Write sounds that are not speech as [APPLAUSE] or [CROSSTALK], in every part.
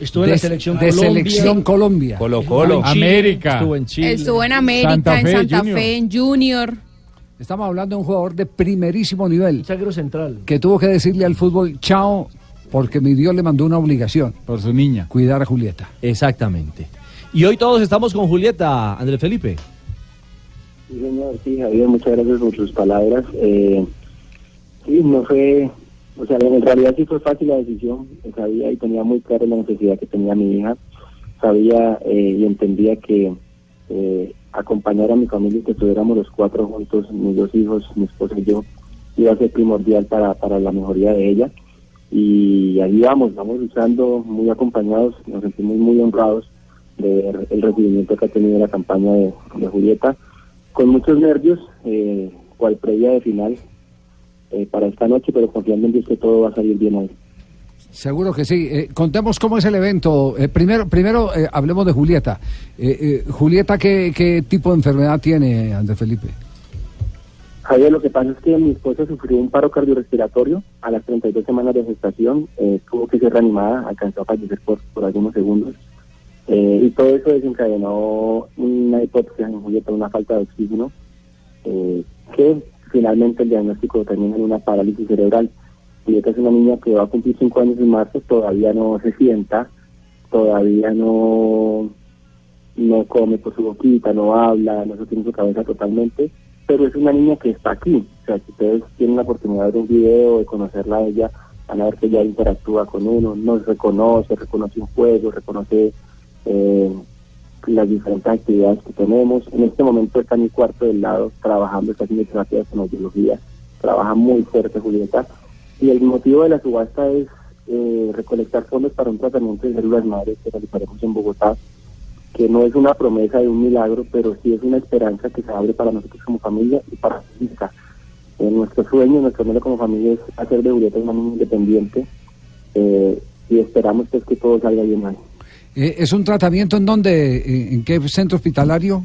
Estuvo en la selección de Colombia. selección Colombia. Colo Colo. América. Estuvo en Chile. Estuvo en América, Santa en Fe, Santa Junior. Fe, en Junior. Estamos hablando de un jugador de primerísimo nivel Sagro Central. que tuvo que decirle al fútbol chao porque mi Dios le mandó una obligación, Por su niña. cuidar a Julieta. Exactamente. Y hoy todos estamos con Julieta, Andrés Felipe. Sí, señor, sí, Javier, muchas gracias por sus palabras. Eh, sí, no fue, o sea, en realidad sí fue fácil la decisión. Sabía y tenía muy clara la necesidad que tenía mi hija. Sabía eh, y entendía que eh, acompañar a mi familia y que estuviéramos los cuatro juntos, mis dos hijos, mi esposa y yo, iba a ser primordial para, para la mejoría de ella. Y ahí vamos, vamos luchando muy acompañados, nos sentimos muy honrados de ver el recibimiento que ha tenido la campaña de, de Julieta con muchos nervios, eh, cual previa de final eh, para esta noche, pero confiando en Dios que todo va a salir bien hoy. Seguro que sí. Eh, contemos cómo es el evento. Eh, primero, primero eh, hablemos de Julieta. Julieta, ¿qué, ¿qué tipo de enfermedad tiene, Andrés Felipe? Javier, lo que pasa es que mi esposa sufrió un paro cardiorrespiratorio a las 32 semanas de gestación, eh, tuvo que ser reanimada, alcanzó a fallecer por, por algunos segundos. Y todo eso desencadenó una hipótesis en Julieta, una falta de oxígeno, que finalmente el diagnóstico termina en una parálisis cerebral. Julieta es una niña que va a cumplir cinco años en marzo, todavía no se sienta, todavía no, no come por su boquita, no habla, no sostiene su cabeza totalmente, pero es una niña que está aquí. O sea, si ustedes tienen la oportunidad de ver un video, de conocerla a ella, van a ver que ella interactúa con uno, nos reconoce, reconoce un juego, reconoce eh, las diferentes actividades que tenemos. En este momento está mi cuarto del lado trabajando, está haciendo terapia de fonoaudiología, trabaja muy fuerte Julieta. Y el motivo de la subasta es eh, recolectar fondos para un tratamiento de células madres que realizaremos en Bogotá, que no es una promesa de un milagro, pero sí es una esperanza que se abre para nosotros como familia y para la. Eh, nuestro sueño, nuestro anhelo como familia es hacer de Julieta una niña independiente eh, y esperamos pues que todo salga bien ahí. Eh, ¿Es un tratamiento en dónde? Eh, ¿En qué centro hospitalario?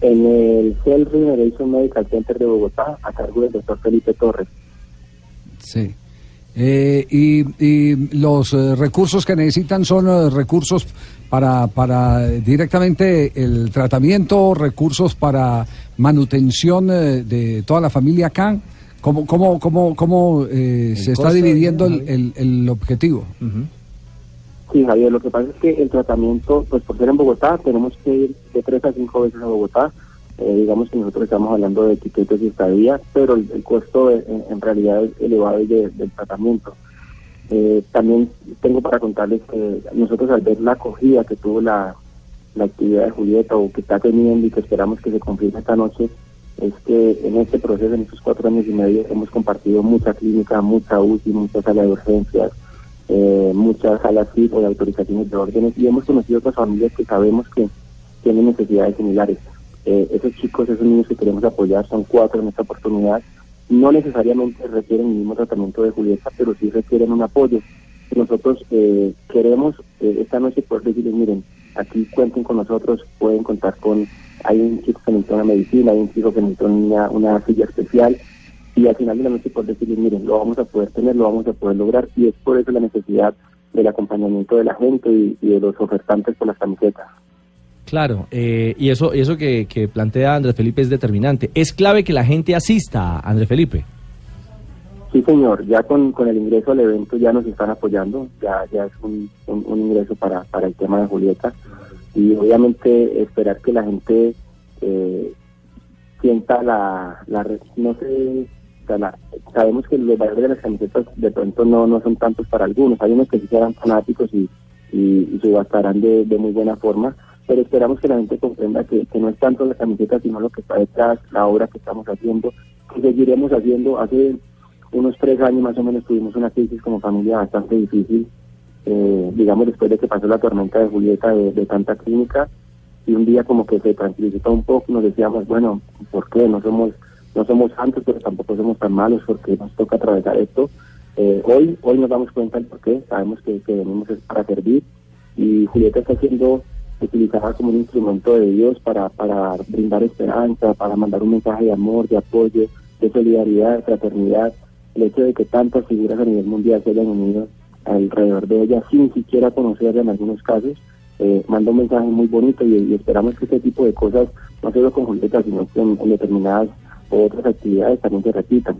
En el Cell Regeneration Medical Center de Bogotá, a cargo del doctor Felipe Torres. Sí. Eh, y, y los eh, recursos que necesitan son eh, recursos para, para directamente el tratamiento, recursos para manutención eh, de toda la familia acá. ¿Cómo, cómo, cómo, cómo eh, se está dividiendo el- el objetivo? Sí, Javier, lo que pasa es que el tratamiento, pues por ser en Bogotá, tenemos que ir de tres a cinco veces a Bogotá. Eh, digamos que nosotros estamos hablando de etiquetas y estadía, pero el, costo eh, en, en realidad es elevado de- del tratamiento. Eh, también tengo para contarles que nosotros al ver la acogida que tuvo la, la actividad de Julieta o que está teniendo y que esperamos que se confirme esta noche, es que en este proceso, en estos cuatro años y medio, hemos compartido mucha clínica, mucha UCI, mucha sala de urgencias, eh, muchas salas tipo de autorizaciones de órdenes y hemos conocido otras familias que sabemos que tienen necesidades similares. Eh, esos chicos, esos niños que queremos apoyar, son cuatro en esta oportunidad, no necesariamente requieren el mismo tratamiento de Julieta, pero sí requieren un apoyo. Nosotros eh, queremos eh, esta noche poder decirles, miren, aquí cuenten con nosotros, pueden contar con, hay un chico que necesita una medicina, hay un chico que necesita una, una silla especial, y al final de la noche poder decirles, miren, lo vamos a poder tener, lo vamos a poder lograr, y es por eso la necesidad del acompañamiento de la gente y, y de los ofertantes por las camisetas. Claro, eh, y eso, eso que, que plantea Andrés Felipe es determinante. Es clave que la gente asista, Andrés Felipe. Sí, señor, ya con, con el ingreso al evento ya nos están apoyando, ya, ya es un, un, un ingreso para, para el tema de Julieta y obviamente esperar que la gente eh, sienta la, no sé, sabemos que los valores de las camisetas de pronto no, no son tantos para algunos, hay unos que sí serán fanáticos y, y, y subastarán de, de muy buena forma, pero esperamos que la gente comprenda que, que no es tanto la camiseta, sino lo que está detrás, la obra que estamos haciendo, que seguiremos haciendo. Hace unos tres años más o menos tuvimos una crisis como familia bastante difícil, eh, digamos después de que pasó la tormenta de Julieta de, de tanta clínica, y un día como que se tranquilizó un poco nos decíamos, bueno, ¿por qué? No somos no somos santos, pero tampoco somos tan malos porque nos toca atravesar esto. Eh, hoy hoy nos damos cuenta del por qué, sabemos que, venimos es para servir y Julieta está siendo utilizada como un instrumento de Dios para, para brindar esperanza, para mandar un mensaje de amor, de apoyo, de solidaridad, de fraternidad. El hecho de que tantas figuras a nivel mundial se hayan unido alrededor de ella sin siquiera conocerla en algunos casos, eh, manda un mensaje muy bonito y, esperamos que este tipo de cosas, no solo con Julieta, sino que en, determinadas otras actividades también se repitan.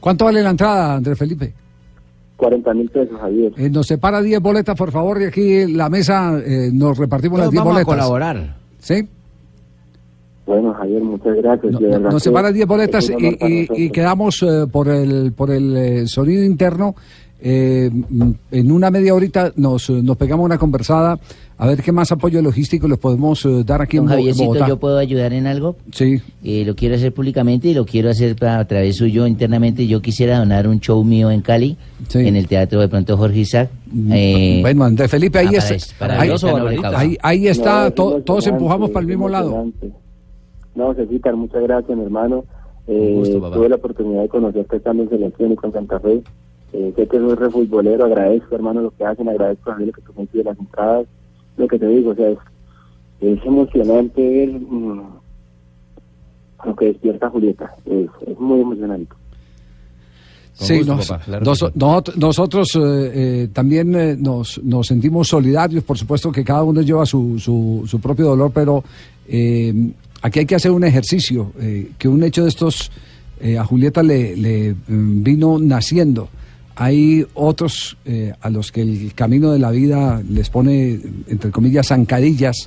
¿Cuánto vale la entrada, Andrés Felipe? 40 mil pesos, Javier. Eh, nos separa 10 boletas, por favor, y aquí la mesa eh, nos repartimos las 10 boletas. Vamos a colaborar. ¿Sí? Bueno, Javier, muchas gracias. nos separa 10 boletas y, quedamos eh, por el, por el sonido interno eh, en una media horita nos, nos pegamos una conversada a ver qué más apoyo logístico les podemos eh, dar aquí en Javiercito, ¿yo puedo ayudar en algo? Sí. Eh, lo quiero hacer públicamente y lo quiero hacer a través suyo internamente. Yo quisiera donar un show mío en Cali, en el Teatro de Pronto Jorge Isaac. Mm, eh, bueno, Andrés Felipe, ahí, está, ahí, está, todos empujamos para el mismo lado. No, Cecitar, muchas gracias, mi hermano. tuve la oportunidad de conocerte estando en selección y con Santa Fe. Eh, sé que soy refutbolero, agradezco, hermano, lo que hacen, agradezco a lo que tú consigues las entradas. Lo que te digo, o sea, es, emocionante ver mm, lo que despierta Julieta. Es, es muy emocionante. Sí, nosotros eh, eh, también eh, nos, nos sentimos solidarios, por supuesto que cada uno lleva su, su, su propio dolor, pero aquí hay que hacer un ejercicio, que un hecho de estos a Julieta le, le mm, vino naciendo hay otros eh, a los que el camino de la vida les pone, entre comillas, zancadillas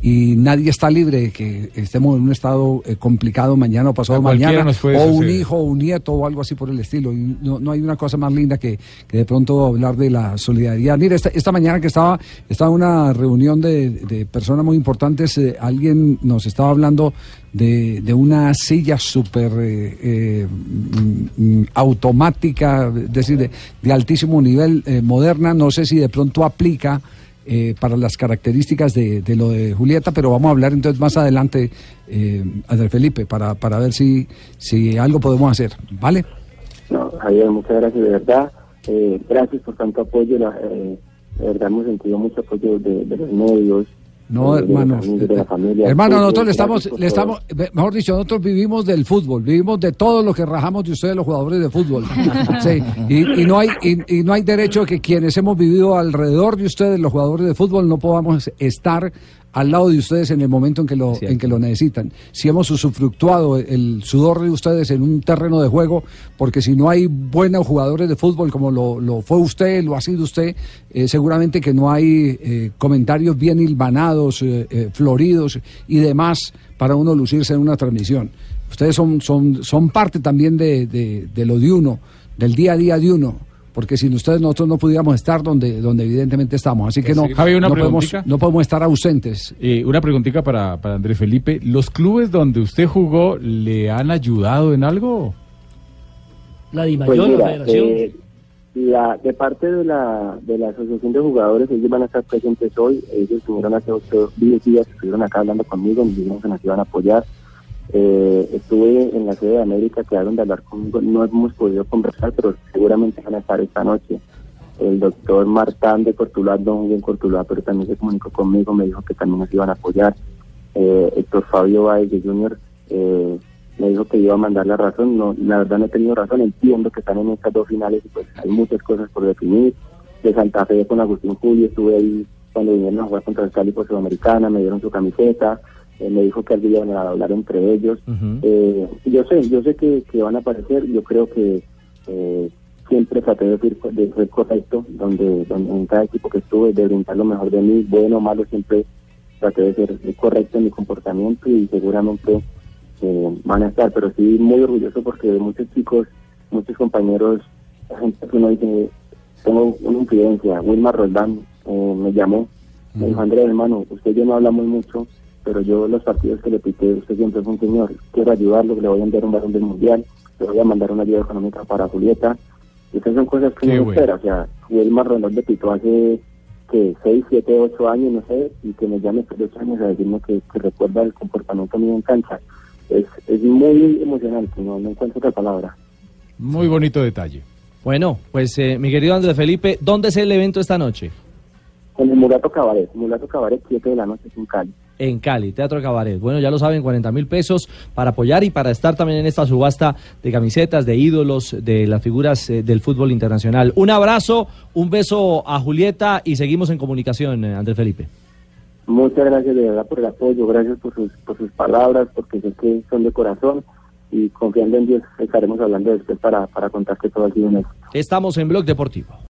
y nadie está libre de que estemos en un estado eh, complicado mañana o pasado mañana, o un hijo o un nieto o algo así por el estilo. Y no, hay una cosa más linda que, de pronto hablar de la solidaridad. Mire, esta, esta mañana que estaba, estaba en una reunión de, personas muy importantes, eh, alguien nos estaba hablando de, de una silla súper eh, mm, automática, es decir, de, de altísimo nivel, moderna, no sé si de pronto aplica eh, para las características de, lo de Julieta, pero vamos a hablar entonces más adelante, eh, Andrés Felipe, para, para ver si, si algo podemos hacer, ¿vale? No, Javier, muchas gracias, de verdad. Eh, gracias por tanto apoyo, eh, de verdad hemos sentido mucho apoyo de, de los medios, no, hermano. hermano, nosotros le estamos, le estamos, mejor dicho, nosotros vivimos del fútbol, vivimos de todo lo que rajamos de ustedes, los jugadores de fútbol. [LAUGHS] sí, y, no hay, y, no hay derecho que quienes hemos vivido alrededor de ustedes, los jugadores de fútbol, no podamos estar al lado de ustedes en el momento en que lo, en que lo necesitan. Si hemos usufructuado el sudor de ustedes en un terreno de juego, porque si no hay buenos jugadores de fútbol como lo, fue usted, lo ha sido usted, eh, seguramente que no hay eh, comentarios bien hilvanados, eh, floridos y demás para uno lucirse en una transmisión. Ustedes son, son, son parte también de, de lo de uno, del día a día de uno porque sin ustedes nosotros no pudiéramos estar donde, donde evidentemente estamos. Así que no, no, podemos, no podemos estar ausentes. Eh, una preguntita para, para Andrés Felipe. ¿Los clubes donde usted jugó le han ayudado en algo? La DIMAYOR, pues la Federación. Eh, la, de parte de la, de la Asociación de Jugadores, ellos van a estar presentes hoy. Ellos estuvieron hace 10 días, estuvieron acá hablando conmigo, nos dijeron que nos iban a apoyar. Eh, estuve en la sede de América, quedaron de hablar conmigo, no hemos podido conversar, pero seguramente van a estar esta noche. El doctor Martán de Cortuluá, don bien Cortuluá, pero también se comunicó conmigo, me dijo que también nos iban a apoyar. Eh, Héctor Fabio Valle Jr. Eh, me dijo que iba a mandar la razón, no, la verdad no he tenido razón, entiendo que están en estas dos finales y pues hay muchas cosas por definir. De Santa Fe con Agustín Julio, estuve ahí cuando vinieron a jugar contra el Cali por Sudamericana, me dieron su camiseta, eh, me dijo que alguien iban a hablar entre ellos. eh, yo sé, yo sé que, que, van a aparecer, yo creo que eh, siempre traté de ser, de ser correcto, donde, donde, en cada equipo que estuve, de brindar lo mejor de mí, bueno o malo, siempre traté de ser correcto en mi comportamiento y seguramente eh, van a estar, pero sí muy orgulloso porque muchos chicos, muchos compañeros, la gente que uno dice, tengo una influencia, Wilmar Roldán eh, me llamó, me dijo, Andrés, hermano, usted y yo no hablamos mucho, pero yo los partidos que le pité, usted siempre fue un señor, quiero ayudarlo, le voy a enviar un balón del mundial, le voy a mandar una ayuda económica para Julieta. Y estas son cosas que no espera, o sea, Wilmar Ronald de pitó hace que 6, 7, 8 años, no sé, y que me llame por 8 años a decirme que, recuerda el comportamiento mío en cancha. Es, es muy emocionante, no, no encuentro otra palabra. Muy bonito detalle. Bueno, pues eh, mi querido Andrés Felipe, ¿dónde es el evento esta noche? En el Mulato Cabaret, Mulato Cabaret, 7 de la noche en Cali. En Cali, Teatro Cabaret. Bueno, ya lo saben, 40 mil pesos para apoyar y para estar también en esta subasta de camisetas, de ídolos, de las figuras eh, del fútbol internacional. Un abrazo, un beso a Julieta y seguimos en comunicación, eh, Andrés Felipe. Muchas gracias de verdad por el apoyo, gracias por sus, por sus palabras, porque sé que son de corazón y confiando en Dios estaremos hablando después para, para contar que todo ha sido un éxito. Estamos en Blog Deportivo.